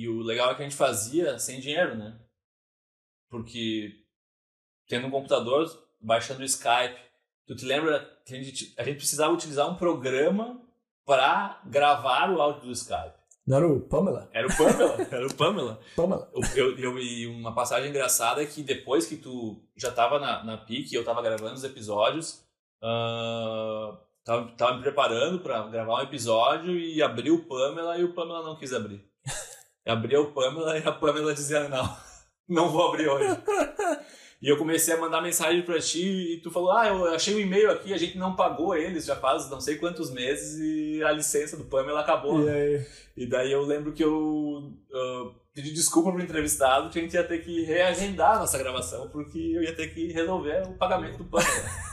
e o legal é que a gente fazia sem dinheiro, né? Porque tendo um computador, baixando o Skype, tu te lembra que a gente, a gente precisava utilizar um programa para gravar o áudio do Skype. Não era o Pamela? Era o Pamela, era o Pamela. Pamela. Eu, eu, e uma passagem engraçada é que depois que tu já tava na, na PIC, eu tava gravando os episódios, uh, tava, tava me preparando para gravar um episódio e abriu o Pamela e o Pamela não quis abrir. Abriu o Pamela e a Pamela dizia, não, não vou abrir hoje. E eu comecei a mandar mensagem para ti e tu falou: Ah, eu achei o um e-mail aqui, a gente não pagou eles já faz não sei quantos meses e a licença do Pamela acabou. E, aí? e daí eu lembro que eu uh, pedi desculpa pro entrevistado que a gente ia ter que reagendar a nossa gravação porque eu ia ter que resolver o pagamento do Pamela.